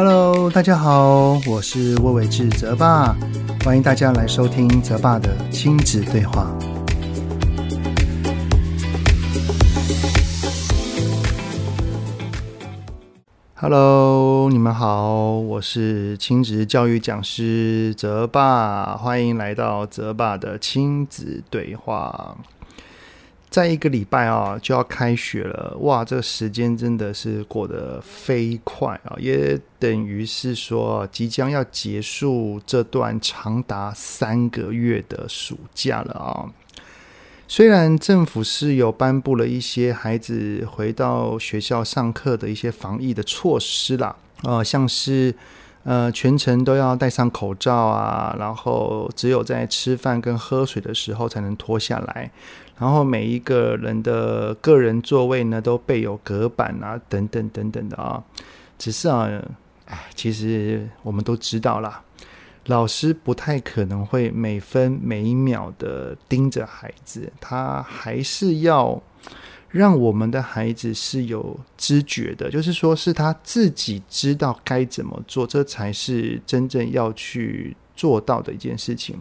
Hello，大家好，我是魏玮志泽爸，欢迎大家来收听泽爸的亲子对话。Hello，你们好，我是亲子教育讲师泽爸，欢迎来到泽爸的亲子对话。再一个礼拜啊，就要开学了哇！这个时间真的是过得飞快啊，也等于是说即将要结束这段长达三个月的暑假了啊。虽然政府是有颁布了一些孩子回到学校上课的一些防疫的措施啦，呃，像是呃全程都要戴上口罩啊，然后只有在吃饭跟喝水的时候才能脱下来。然后每一个人的个人座位呢，都备有隔板啊，等等等等的啊。只是啊，哎，其实我们都知道啦，老师不太可能会每分每秒的盯着孩子，他还是要让我们的孩子是有知觉的，就是说是他自己知道该怎么做，这才是真正要去做到的一件事情。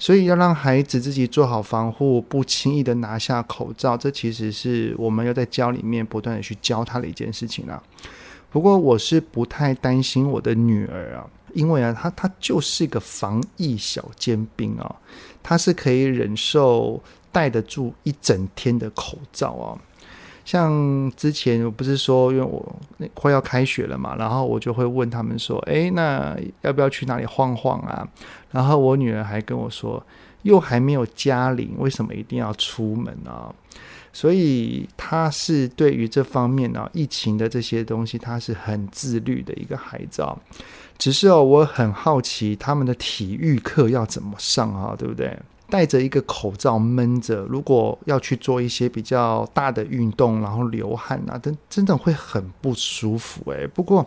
所以要让孩子自己做好防护，不轻易的拿下口罩，这其实是我们要在教里面不断的去教他的一件事情啊。不过我是不太担心我的女儿啊，因为啊，她她就是一个防疫小尖兵啊，她是可以忍受戴得住一整天的口罩啊。像之前我不是说，因为我快要开学了嘛，然后我就会问他们说：“诶，那要不要去哪里晃晃啊？”然后我女儿还跟我说：“又还没有加龄，为什么一定要出门啊？”所以她是对于这方面呢，疫情的这些东西，她是很自律的一个孩子。只是哦，我很好奇他们的体育课要怎么上啊，对不对？戴着一个口罩闷着，如果要去做一些比较大的运动，然后流汗啊，真真的会很不舒服诶。不过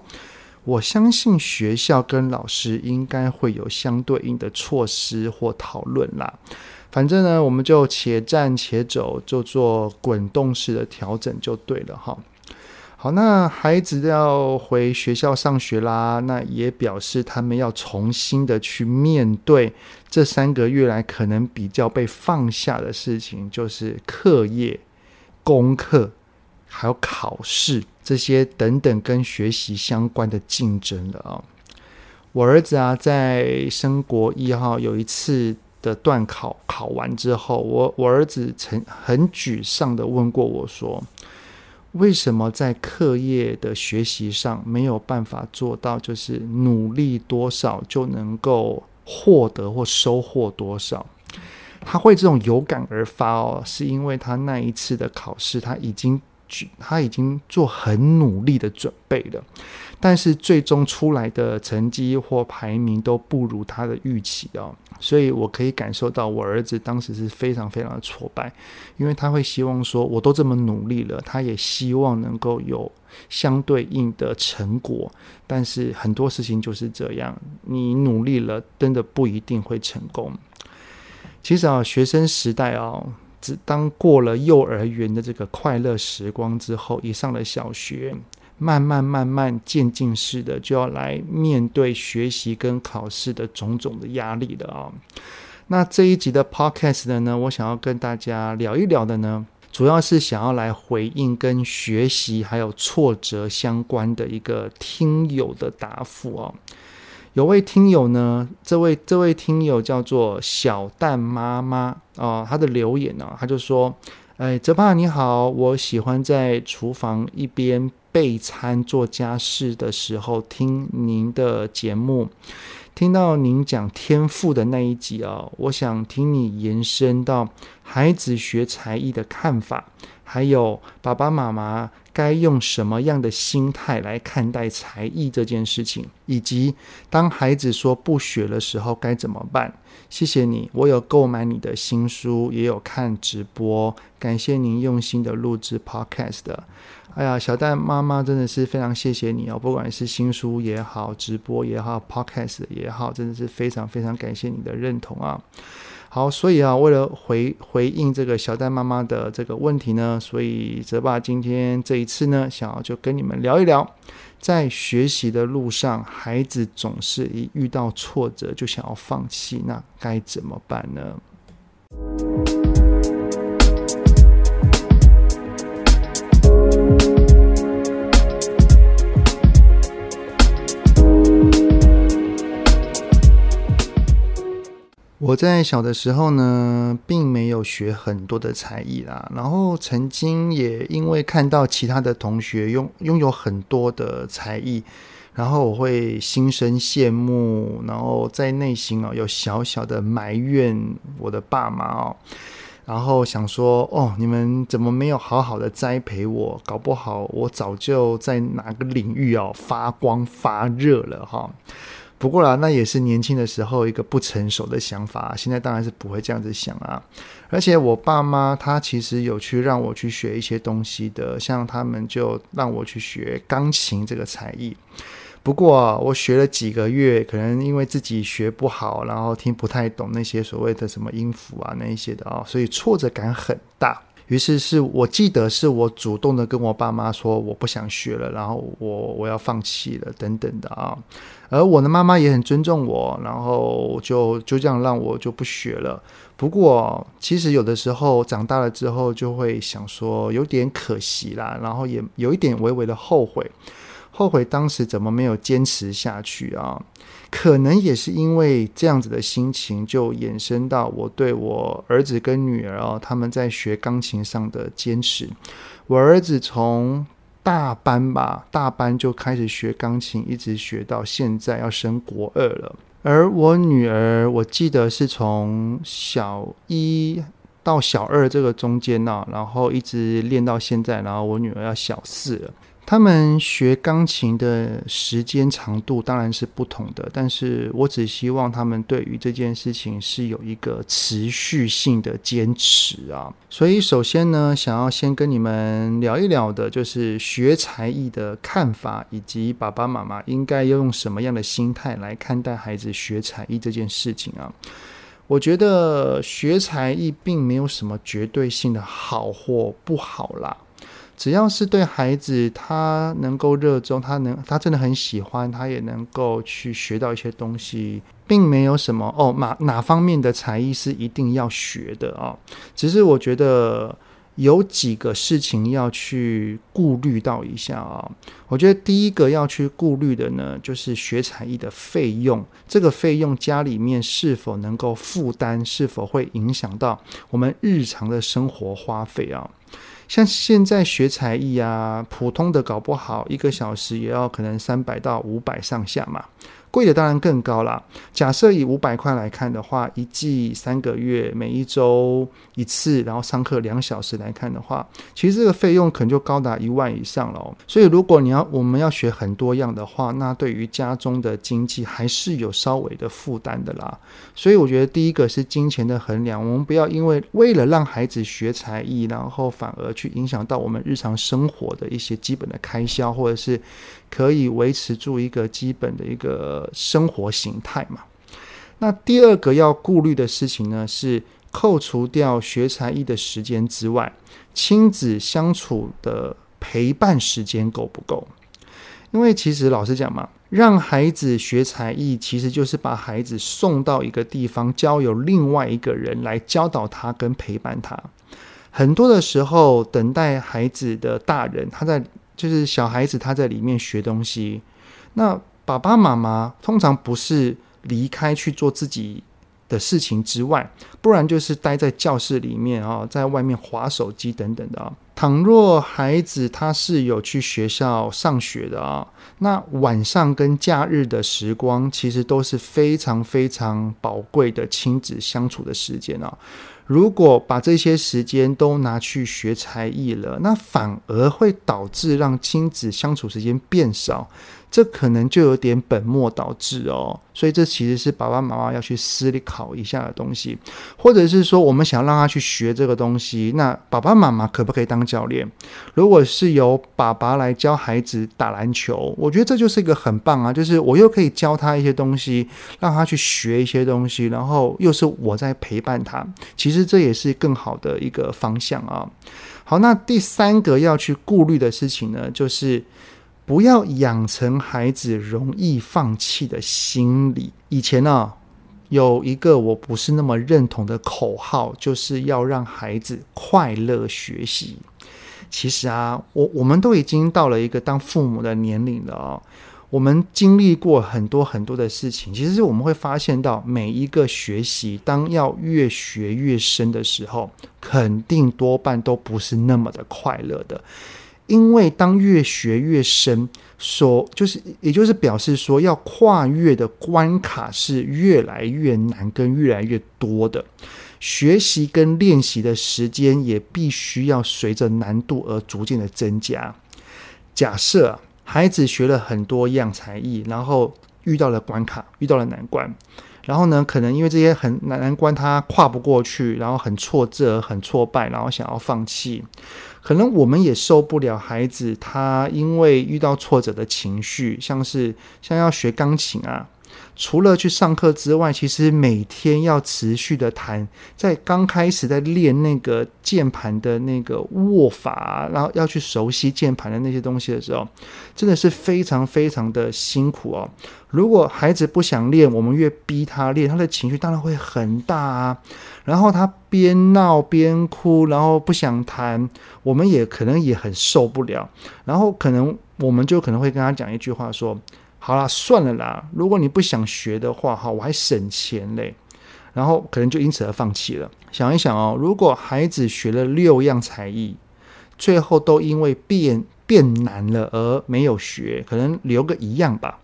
我相信学校跟老师应该会有相对应的措施或讨论啦。反正呢，我们就且战且走，就做滚动式的调整就对了哈。好，那孩子要回学校上学啦，那也表示他们要重新的去面对这三个月来可能比较被放下的事情，就是课业、功课，还有考试这些等等跟学习相关的竞争了啊。我儿子啊，在升国一号有一次的段考考完之后，我我儿子曾很沮丧的问过我说。为什么在课业的学习上没有办法做到，就是努力多少就能够获得或收获多少？他会这种有感而发哦，是因为他那一次的考试，他已经他已经做很努力的准备了，但是最终出来的成绩或排名都不如他的预期哦。所以我可以感受到我儿子当时是非常非常的挫败，因为他会希望说，我都这么努力了，他也希望能够有相对应的成果，但是很多事情就是这样，你努力了，真的不一定会成功。其实啊，学生时代啊，只当过了幼儿园的这个快乐时光之后，一上了小学。慢慢慢慢渐进式的就要来面对学习跟考试的种种的压力了啊。那这一集的 podcast 呢，我想要跟大家聊一聊的呢，主要是想要来回应跟学习还有挫折相关的一个听友的答复哦。有位听友呢，这位这位听友叫做小蛋妈妈啊，他的留言呢，他就说：“哎，泽爸你好，我喜欢在厨房一边。”备餐做家事的时候，听您的节目，听到您讲天赋的那一集啊，我想听你延伸到孩子学才艺的看法，还有爸爸妈妈该用什么样的心态来看待才艺这件事情，以及当孩子说不学的时候该怎么办。谢谢你，我有购买你的新书，也有看直播，感谢您用心的录制 Podcast。哎呀，小蛋妈妈真的是非常谢谢你哦！不管是新书也好，直播也好，Podcast 也好，真的是非常非常感谢你的认同啊！好，所以啊，为了回回应这个小戴妈妈的这个问题呢，所以泽爸今天这一次呢，想要就跟你们聊一聊，在学习的路上，孩子总是一遇到挫折就想要放弃，那该怎么办呢？我在小的时候呢，并没有学很多的才艺啦，然后曾经也因为看到其他的同学拥拥有很多的才艺，然后我会心生羡慕，然后在内心哦有小小的埋怨我的爸妈哦，然后想说哦，你们怎么没有好好的栽培我？搞不好我早就在哪个领域哦发光发热了哈。不过啦，那也是年轻的时候一个不成熟的想法。现在当然是不会这样子想啊。而且我爸妈他其实有去让我去学一些东西的，像他们就让我去学钢琴这个才艺。不过，我学了几个月，可能因为自己学不好，然后听不太懂那些所谓的什么音符啊那一些的啊，所以挫折感很大。于是是我记得是我主动的跟我爸妈说我不想学了，然后我我要放弃了等等的啊。而我的妈妈也很尊重我，然后就就这样让我就不学了。不过其实有的时候长大了之后就会想说有点可惜啦，然后也有一点微微的后悔。后悔当时怎么没有坚持下去啊？可能也是因为这样子的心情，就衍生到我对我儿子跟女儿哦，他们在学钢琴上的坚持。我儿子从大班吧，大班就开始学钢琴，一直学到现在要升国二了。而我女儿，我记得是从小一到小二这个中间呢，然后一直练到现在，然后我女儿要小四了。他们学钢琴的时间长度当然是不同的，但是我只希望他们对于这件事情是有一个持续性的坚持啊。所以，首先呢，想要先跟你们聊一聊的，就是学才艺的看法，以及爸爸妈妈应该要用什么样的心态来看待孩子学才艺这件事情啊。我觉得学才艺并没有什么绝对性的好或不好啦。只要是对孩子，他能够热衷，他能，他真的很喜欢，他也能够去学到一些东西，并没有什么哦，哪哪方面的才艺是一定要学的啊、只是我觉得有几个事情要去顾虑到一下啊、我觉得第一个要去顾虑的呢，就是学才艺的费用，这个费用家里面是否能够负担，是否会影响到我们日常的生活花费啊？像现在学才艺啊，普通的搞不好一个小时也要可能三百到五百上下嘛。贵的当然更高啦。假设以五百块来看的话，一季三个月，每一周一次，然后上课两小时来看的话，其实这个费用可能就高达一万以上了。所以如果你要我们要学很多样的话，那对于家中的经济还是有稍微的负担的啦。所以我觉得第一个是金钱的衡量，我们不要因为为了让孩子学才艺，然后反而去影响到我们日常生活的一些基本的开销，或者是。可以维持住一个基本的一个生活形态嘛。那第二个要顾虑的事情呢，是扣除掉学才艺的时间之外，亲子相处的陪伴时间够不够？因为其实老实讲嘛，让孩子学才艺，其实就是把孩子送到一个地方，交由另外一个人来教导他跟陪伴他。很多的时候，等待孩子的大人，他在。就是小孩子他在里面学东西，那爸爸妈妈通常不是离开去做自己的事情之外，不然就是待在教室里面啊，在外面划手机等等的啊。倘若孩子他是有去学校上学的啊，那晚上跟假日的时光其实都是非常非常宝贵的亲子相处的时间啊。如果把这些时间都拿去学才艺了，那反而会导致让亲子相处时间变少，这可能就有点本末倒置哦。所以这其实是爸爸妈妈要去思考一下的东西，或者是说我们想让他去学这个东西，那爸爸妈妈可不可以当教练？如果是由爸爸来教孩子打篮球，我觉得这就是一个很棒啊，就是我又可以教他一些东西，让他去学一些东西，然后又是我在陪伴他，其实这也是更好的一个方向啊。好，那第三个要去顾虑的事情呢，就是不要养成孩子容易放弃的心理。以前呢、有一个我不是那么认同的口号，就是要让孩子快乐学习。其实啊，我我们都已经到了一个当父母的年龄了哦。我们经历过很多很多的事情，其实我们会发现到每一个学习，当要越学越深的时候，肯定多半都不是那么的快乐的。因为当越学越深，所就是也就是表示说，要跨越的关卡是越来越难跟越来越多的，学习跟练习的时间也必须要随着难度而逐渐的增加。假设。孩子学了很多样才艺，然后遇到了关卡，遇到了难关，然后呢，可能因为这些很难难关他跨不过去，然后很挫折、很挫败，然后想要放弃。可能我们也受不了孩子他因为遇到挫折的情绪，像是像要学钢琴啊。除了去上课之外，其实每天要持续的弹，在刚开始在练那个键盘的那个握法，然后要去熟悉键盘的那些东西的时候，真的是非常非常的辛苦哦。如果孩子不想练，我们越逼他练，他的情绪当然会很大啊。然后他边闹边哭，然后不想弹，我们也可能也很受不了。然后可能我们就可能会跟他讲一句话说。好啦，算了啦。如果你不想学的话，哈，我还省钱嘞。然后可能就因此而放弃了。想一想哦，如果孩子学了六样才艺，最后都因为变变难了而没有学，可能留个一样吧。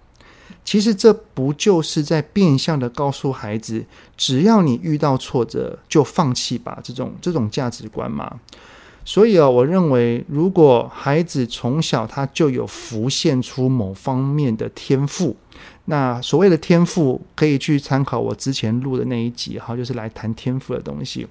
其实这不就是在变相的告诉孩子，只要你遇到挫折就放弃吧？这种这种价值观吗？所以啊，我认为，如果孩子从小他就有浮现出某方面的天赋，那所谓的天赋可以去参考我之前录的那一集，哈，就是来谈天赋的东西。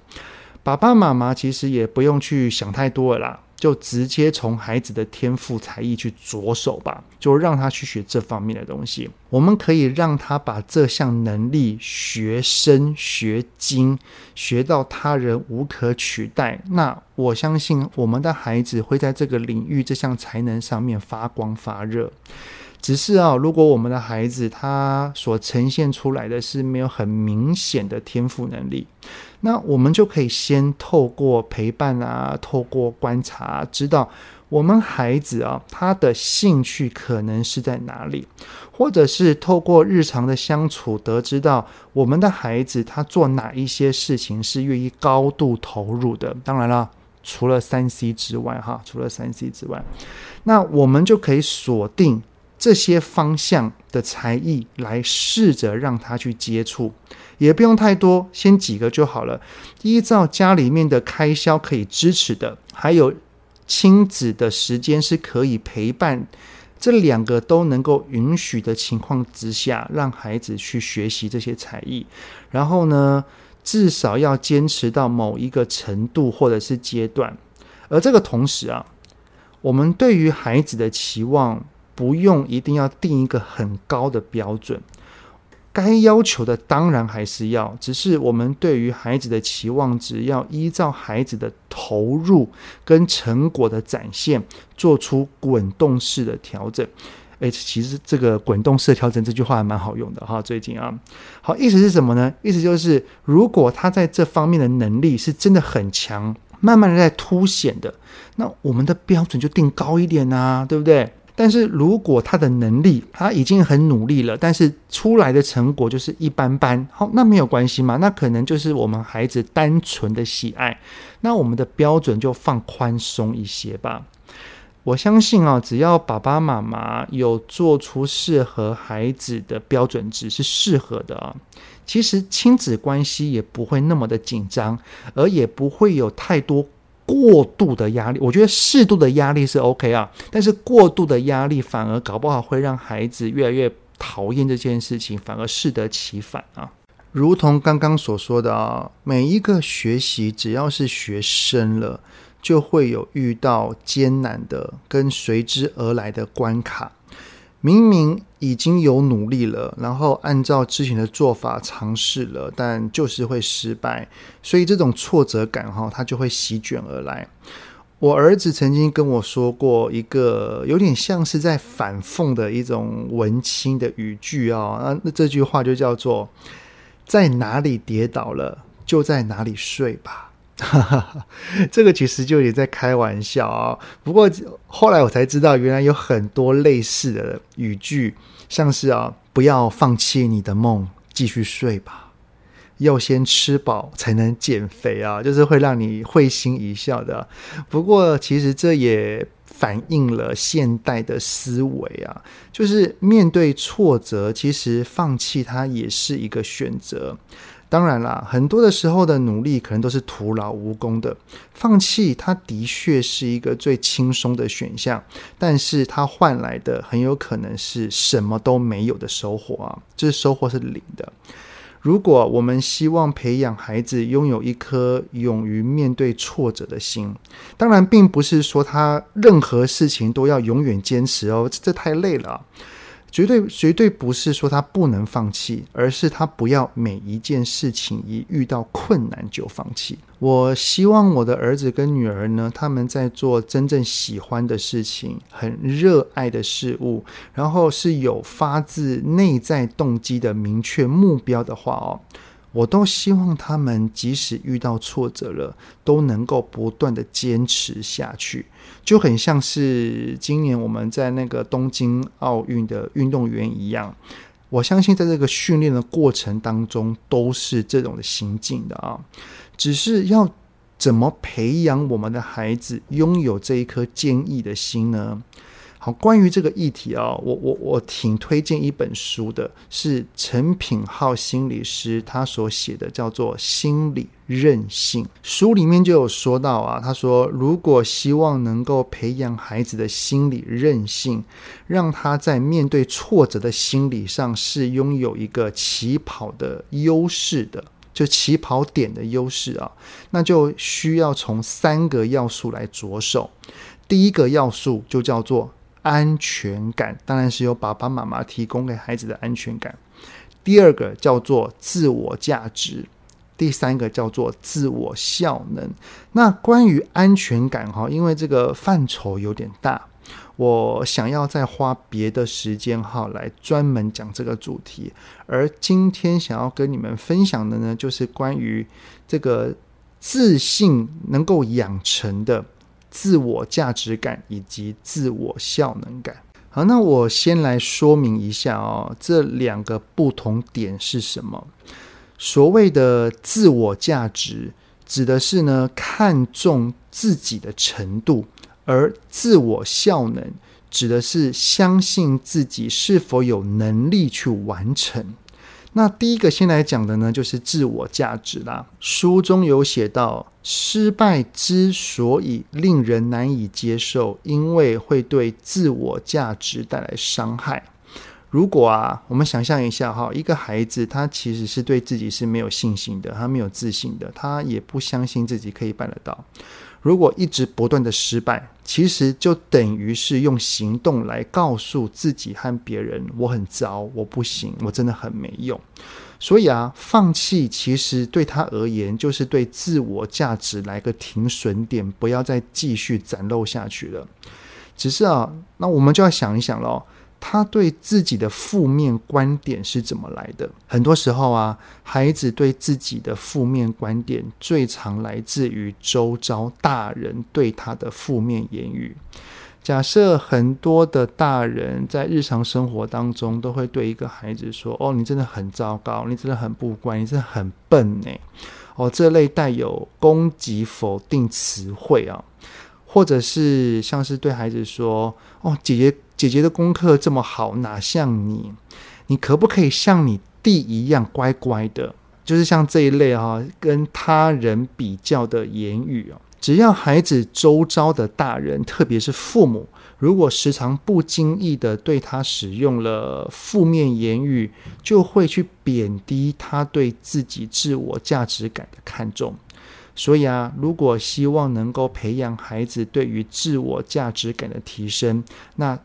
爸爸妈妈其实也不用去想太多了啦。就直接从孩子的天赋才艺去着手吧，就让他去学这方面的东西。我们可以让他把这项能力学深学精，学到他人无可取代。那我相信我们的孩子会在这个领域这项才能上面发光发热。只是啊，如果我们的孩子他所呈现出来的是没有很明显的天赋能力，那我们就可以先透过陪伴啊，透过观察，知道我们孩子啊他的兴趣可能是在哪里，或者是透过日常的相处，得知到我们的孩子他做哪一些事情是愿意高度投入的。当然了，除了三 C 之外，哈，除了三 C 之外，那我们就可以锁定。这些方向的才艺来试着让他去接触，也不用太多，先几个就好了。依照家里面的开销可以支持的，还有亲子的时间是可以陪伴，这两个都能够允许的情况之下，让孩子去学习这些才艺。然后呢，至少要坚持到某一个程度或者是阶段。而这个同时啊，我们对于孩子的期望。不用一定要定一个很高的标准，该要求的当然还是要，只是我们对于孩子的期望值要依照孩子的投入跟成果的展现，做出滚动式的调整。诶，其实这个滚动式调整这句话还蛮好用的哈，最近啊，好，意思是什么呢？意思就是如果他在这方面的能力是真的很强，慢慢的在凸显的，那我们的标准就定高一点啊，对不对？但是如果他的能力他已经很努力了，但是出来的成果就是一般般，好，那没有关系嘛，那可能就是我们孩子单纯的喜爱，那我们的标准就放宽松一些吧。我相信啊，只要爸爸妈妈有做出适合孩子的标准值是适合的啊，其实亲子关系也不会那么的紧张，而也不会有太多过度的压力，我觉得适度的压力是 OK 啊，但是过度的压力反而搞不好会让孩子越来越讨厌这件事情，反而适得其反啊。如同刚刚所说的啊，每一个学习只要是学深了，就会有遇到艰难的跟随之而来的关卡。明明已经有努力了，然后按照之前的做法尝试了，但就是会失败，所以这种挫折感哈，它就会席卷而来。我儿子曾经跟我说过一个有点像是在反讽的一种文青的语句啊，那这句话就叫做“在哪里跌倒了，就在哪里睡吧”。哈哈，这个其实就也在开玩笑啊。不过后来我才知道，原来有很多类似的语句，像是啊，不要放弃你的梦，继续睡吧。要先吃饱才能减肥啊，就是会让你会心一笑的。不过其实这也反映了现代的思维啊，就是面对挫折，其实放弃它也是一个选择。当然啦，很多的时候的努力可能都是徒劳无功的。放弃它的确是一个最轻松的选项，但是它换来的很有可能是什么都没有的收获啊！这收获是零的。如果我们希望培养孩子拥有一颗勇于面对挫折的心，当然并不是说他任何事情都要永远坚持哦，这太累了。绝对绝对不是说他不能放弃，而是他不要每一件事情一遇到困难就放弃。我希望我的儿子跟女儿呢，他们在做真正喜欢的事情、很热爱的事物，然后是有发自内在动机的明确目标的话哦。我都希望他们即使遇到挫折了，都能够不断的坚持下去，就很像是今年我们在那个东京奥运的运动员一样。我相信在这个训练的过程当中，都是这种的心境的啊。只是要怎么培养我们的孩子拥有这一颗坚毅的心呢？关于这个议题啊，我我我挺推荐一本书的，是陈品浩心理师他所写的，叫做《心理韧性》。书里面就有说到啊，他说，如果希望能够培养孩子的心理韧性，让他在面对挫折的心理上是拥有一个起跑的优势的，就起跑点的优势啊，那就需要从三个要素来着手。第一个要素就叫做。安全感当然是由爸爸妈妈提供给孩子的安全感。第二个叫做自我价值，第三个叫做自我效能。那关于安全感哈，因为这个范畴有点大，我想要再花别的时间哈来专门讲这个主题。而今天想要跟你们分享的呢，就是关于这个自信能够养成的。自我价值感以及自我效能感。好，那我先来说明一下哦，这两个不同点是什么？所谓的自我价值，指的是呢，看重自己的程度，而自我效能指的是相信自己是否有能力去完成。那第一个先来讲的呢，就是自我价值啦。书中有写到，失败之所以令人难以接受，因为会对自我价值带来伤害。如果啊，我们想象一下哈，一个孩子他其实是对自己是没有信心的，他没有自信的，他也不相信自己可以办得到。如果一直不断的失败，其实就等于是用行动来告诉自己和别人：我很糟，我不行，我真的很没用。所以啊，放弃其实对他而言，就是对自我价值来个停损点，不要再继续展露下去了。只是啊，那我们就要想一想喽。他对自己的负面观点是怎么来的？很多时候啊，孩子对自己的负面观点最常来自于周遭大人对他的负面言语。假设很多的大人在日常生活当中都会对一个孩子说：“哦，你真的很糟糕，你真的很不乖，你真的很笨呢。”哦，这类带有攻击、否定词汇啊，或者是像是对孩子说：“哦，姐姐。”姐姐的功课这么好，哪像你？你可不可以像你弟一样乖乖的？就是像这一类哈，跟他人比较的言语啊，只要孩子周遭的大人，特别是父母，如果时常不经意地对他使用了负面言语，就会去贬低他对自己自我价值感的看重。所以啊，如果希望能够培养孩子对于自我价值感的提升，那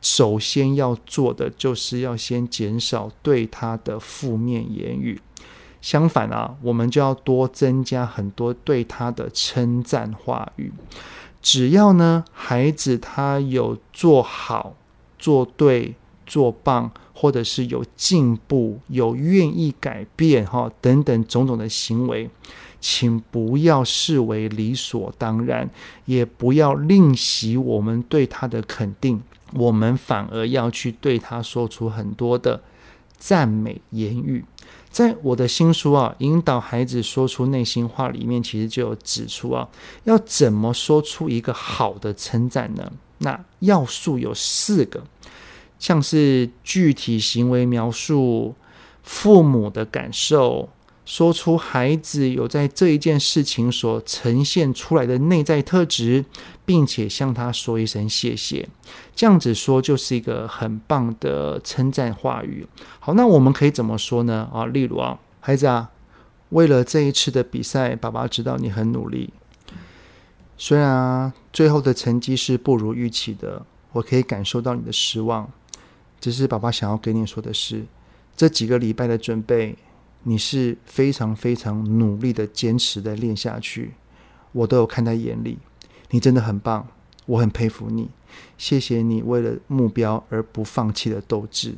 首先要做的就是要先减少对他的负面言语。相反啊，我们就要多增加很多对他的称赞话语。只要呢，孩子他有做好、做对、做棒，或者是有进步、有愿意改变哈等等种种的行为，请不要视为理所当然，也不要吝惜我们对他的肯定，我们反而要去对他说出很多的赞美言语。在我的新书啊，引导孩子说出内心话里面，其实就有指出啊，要怎么说出一个好的称赞呢？那要素有四个，像是具体行为描述、父母的感受。说出孩子有在这一件事情所呈现出来的内在特质，并且向他说一声谢谢，这样子说就是一个很棒的称赞话语。好，那我们可以怎么说呢？啊，例如啊，孩子啊，为了这一次的比赛，爸爸知道你很努力，虽然，最后的成绩是不如预期的，我可以感受到你的失望。只是爸爸想要跟你说的是，这几个礼拜的准备。你是非常非常努力的坚持的练下去，我都有看在眼里。你真的很棒，我很佩服你。谢谢你为了目标而不放弃的斗志。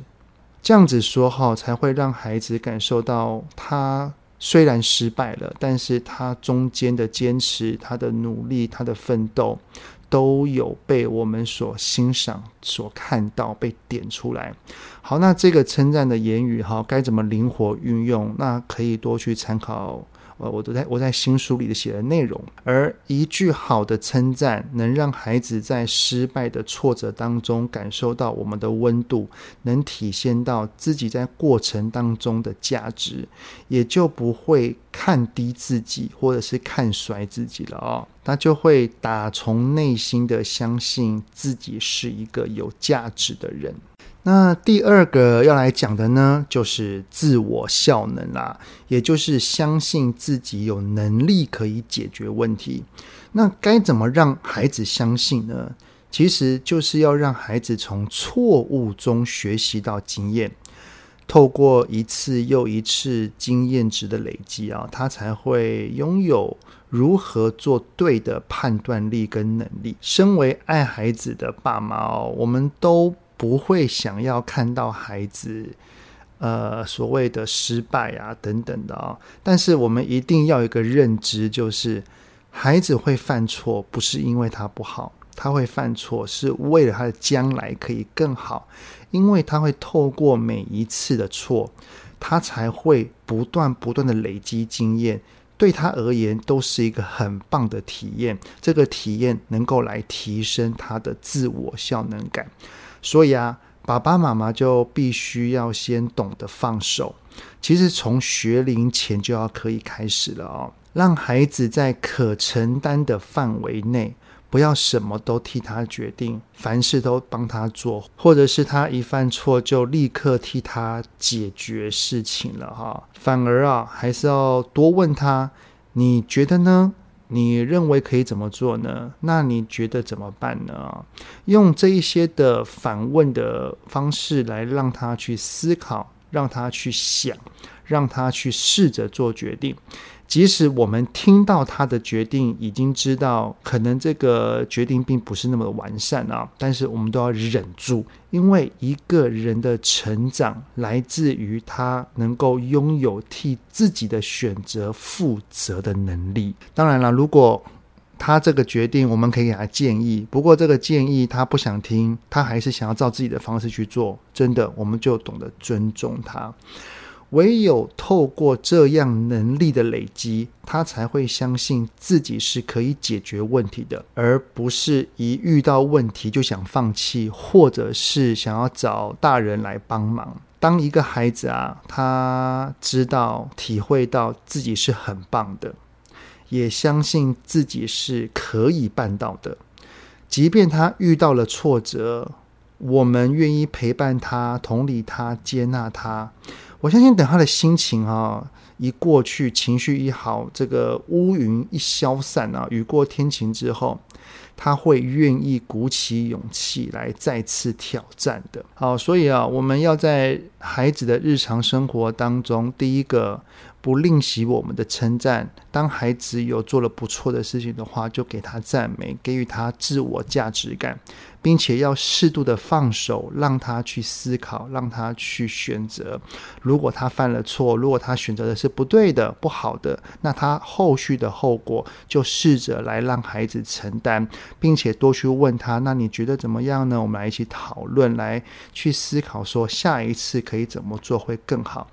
这样子说哈，才会让孩子感受到他虽然失败了，但是他中间的坚持、他的努力、他的奋斗。都有被我们所欣赏、所看到、被点出来。好，那这个称赞的言语哈，该怎么灵活运用？那可以多去参考。呃，我都在我在新书里的写的内容，而一句好的称赞，能让孩子在失败的挫折当中感受到我们的温度，能体现到自己在过程当中的价值，也就不会看低自己或者是看衰自己了哦。他就会打从内心的相信自己是一个有价值的人。那第二个要来讲的呢，就是自我效能啦，也就是相信自己有能力可以解决问题。那该怎么让孩子相信呢？其实就是要让孩子从错误中学习到经验，透过一次又一次经验值的累积啊，他才会拥有如何做对的判断力跟能力。身为爱孩子的爸妈哦，我们都。不会想要看到孩子，呃，所谓的失败啊等等的啊、但是我们一定要有一个认知，就是孩子会犯错，不是因为他不好，他会犯错是为了他的将来可以更好，因为他会透过每一次的错，他才会不断不断的累积经验，对他而言都是一个很棒的体验。这个体验能够来提升他的自我效能感。所以啊，爸爸妈妈就必须要先懂得放手。其实从学龄前就要可以开始了哦，让孩子在可承担的范围内，不要什么都替他决定，凡事都帮他做，或者是他一犯错就立刻替他解决事情了哈。反而啊，还是要多问他，你觉得呢？你认为可以怎么做呢？那你觉得怎么办呢？用这一些的反问的方式来让他去思考，让他去想，让他去试着做决定。即使我们听到他的决定，已经知道可能这个决定并不是那么完善啊，但是我们都要忍住，因为一个人的成长来自于他能够拥有替自己的选择负责的能力。当然了，如果他这个决定，我们可以给他建议，不过这个建议他不想听，他还是想要照自己的方式去做，真的，我们就懂得尊重他。唯有透过这样能力的累积，他才会相信自己是可以解决问题的，而不是一遇到问题就想放弃，或者是想要找大人来帮忙。当一个孩子啊，他知道、体会到自己是很棒的，也相信自己是可以办到的。即便他遇到了挫折，我们愿意陪伴他、同理他、接纳他。我相信，等他的心情啊一过去，情绪一好，这个乌云一消散啊，雨过天晴之后。他会愿意鼓起勇气来再次挑战的。好，所以啊，我们要在孩子的日常生活当中，第一个。不吝惜我们的称赞。当孩子有做了不错的事情的话，就给他赞美，给予他自我价值感，并且要适度的放手，让他去思考，让他去选择。如果他犯了错，如果他选择的是不对的、不好的，那他后续的后果就试着来让孩子承担，并且多去问他：“那你觉得怎么样呢？”我们来一起讨论，来去思考，说下一次可以怎么做会更好。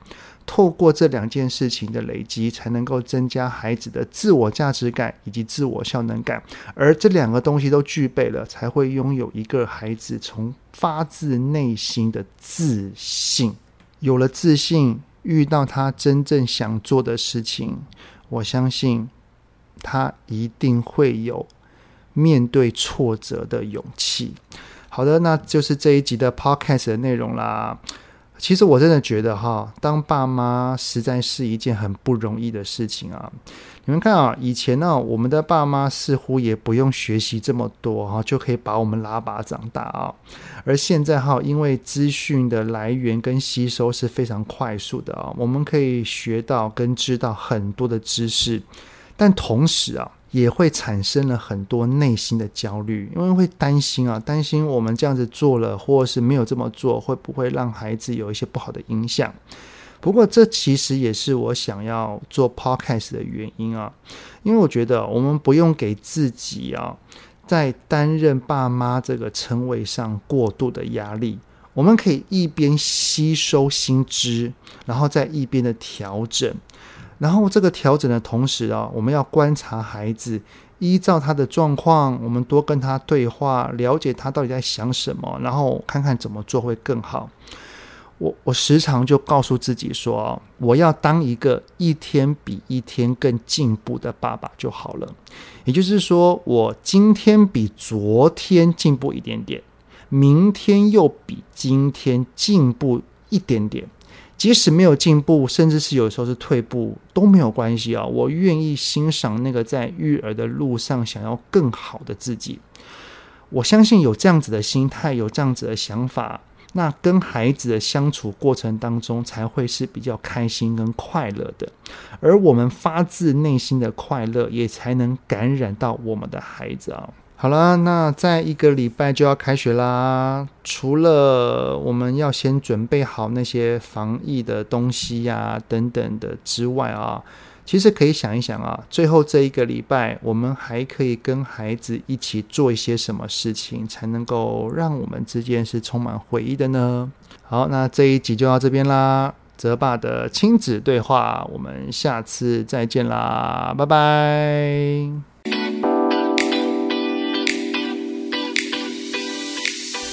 透过这两件事情的累积，才能够增加孩子的自我价值感以及自我效能感。而这两个东西都具备了，才会拥有一个孩子从发自内心的自信。有了自信，遇到他真正想做的事情，我相信他一定会有面对挫折的勇气。好的，那就是这一集的 Podcast 的内容啦。其实我真的觉得哈，当爸妈实在是一件很不容易的事情啊。你们看啊，以前呢，我们的爸妈似乎也不用学习这么多哈，就可以把我们拉拔长大啊。而现在哈，因为资讯的来源跟吸收是非常快速的啊，我们可以学到跟知道很多的知识，但同时啊。也会产生了很多内心的焦虑，因为会担心啊，担心我们这样子做了，或是没有这么做，会不会让孩子有一些不好的影响？不过，这其实也是我想要做 podcast 的原因啊，因为我觉得我们不用给自己啊，在担任爸妈这个称谓上过度的压力，我们可以一边吸收新知，然后再一边的调整。然后这个调整的同时啊，我们要观察孩子，依照他的状况，我们多跟他对话，了解他到底在想什么，然后看看怎么做会更好。我我时常就告诉自己说，我要当一个一天比一天更进步的爸爸就好了。也就是说，我今天比昨天进步一点点，明天又比今天进步一点点。即使没有进步，甚至是有时候是退步都没有关系啊！我愿意欣赏那个在育儿的路上想要更好的自己。我相信有这样子的心态，有这样子的想法，那跟孩子的相处过程当中才会是比较开心跟快乐的。而我们发自内心的快乐，也才能感染到我们的孩子啊！好了，那再一个礼拜就要开学啦。除了我们要先准备好那些防疫的东西呀、等等的之外啊，其实可以想一想啊，最后这一个礼拜，我们还可以跟孩子一起做一些什么事情，才能够让我们之间是充满回忆的呢？好，那这一集就到这边啦。泽爸的亲子对话，我们下次再见啦，拜拜。